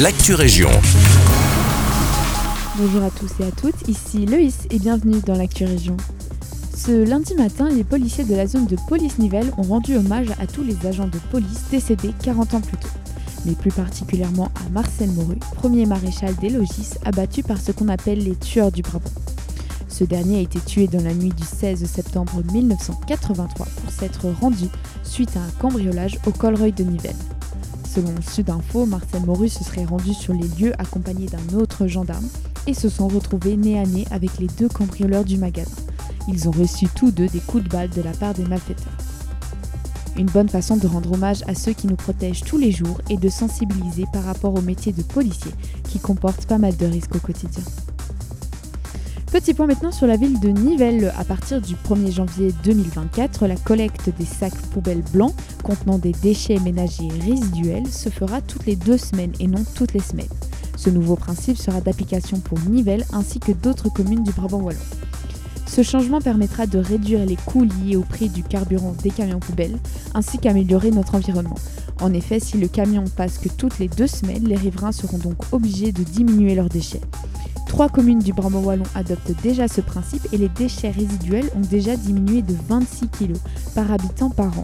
l'actu région. Bonjour à tous et à toutes, ici Loïs et bienvenue dans l'actu région. Ce lundi matin, les policiers de la zone de police Nivelles ont rendu hommage à tous les agents de police décédés 40 ans plus tôt, mais plus particulièrement à Marcel Moru, premier maréchal des logis abattu par ce qu'on appelle les tueurs du Brabant. Ce dernier a été tué dans la nuit du 16 septembre 1983 pour s'être rendu suite à un cambriolage au Colreuil de Nivelles. Selon Sud Info, Marcel Moru se serait rendu sur les lieux accompagné d'un autre gendarme et se sont retrouvés nez à nez avec les deux cambrioleurs du magasin. Ils ont reçu tous deux des coups de balle de la part des malfaiteurs. Une bonne façon de rendre hommage à ceux qui nous protègent tous les jours et de sensibiliser par rapport au métier de policier qui comporte pas mal de risques au quotidien. Petit point maintenant sur la ville de Nivelles. À partir du 1er janvier 2024, la collecte des sacs poubelles blancs contenant des déchets ménagers résiduels se fera toutes les deux semaines et non toutes les semaines. Ce nouveau principe sera d'application pour Nivelles ainsi que d'autres communes du Brabant wallon. Ce changement permettra de réduire les coûts liés au prix du carburant des camions poubelles, ainsi qu'améliorer notre environnement. En effet, si le camion passe que toutes les deux semaines, les riverains seront donc obligés de diminuer leurs déchets. Trois communes du Brabant Wallon adoptent déjà ce principe et les déchets résiduels ont déjà diminué de 26 kg par habitant par an.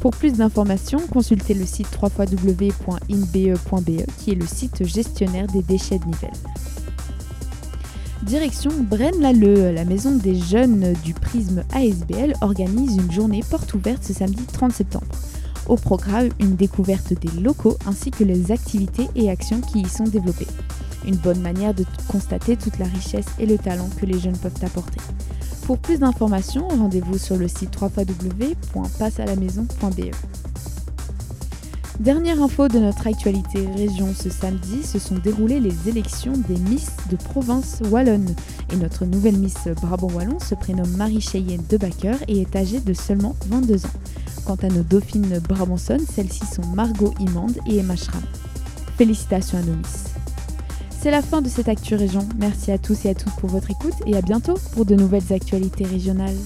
Pour plus d'informations, consultez le site www.inbe.be e, qui est le site gestionnaire des déchets de Nivelles. Direction Braine-l'Alleud, la maison des jeunes du Prisme ASBL organise une journée porte ouverte ce samedi 30 septembre. Au programme, une découverte des locaux ainsi que les activités et actions qui y sont développées. Une bonne manière de constater toute la richesse et le talent que les jeunes peuvent apporter. Pour plus d'informations, rendez-vous sur le site www.passealamaison.be. Dernière info de notre actualité région ce samedi, se sont déroulées les élections des Miss de province wallonne. Et notre nouvelle Miss Brabant Wallon se prénomme Marie Cheyenne de Backer et est âgée de seulement 22 ans. Quant à nos dauphines brabançonnes, celles-ci sont Margot Imande et Emma Schramm. Félicitations à nos Miss. C'est la fin de cette Actu Région. Merci à tous et à toutes pour votre écoute et à bientôt pour de nouvelles actualités régionales.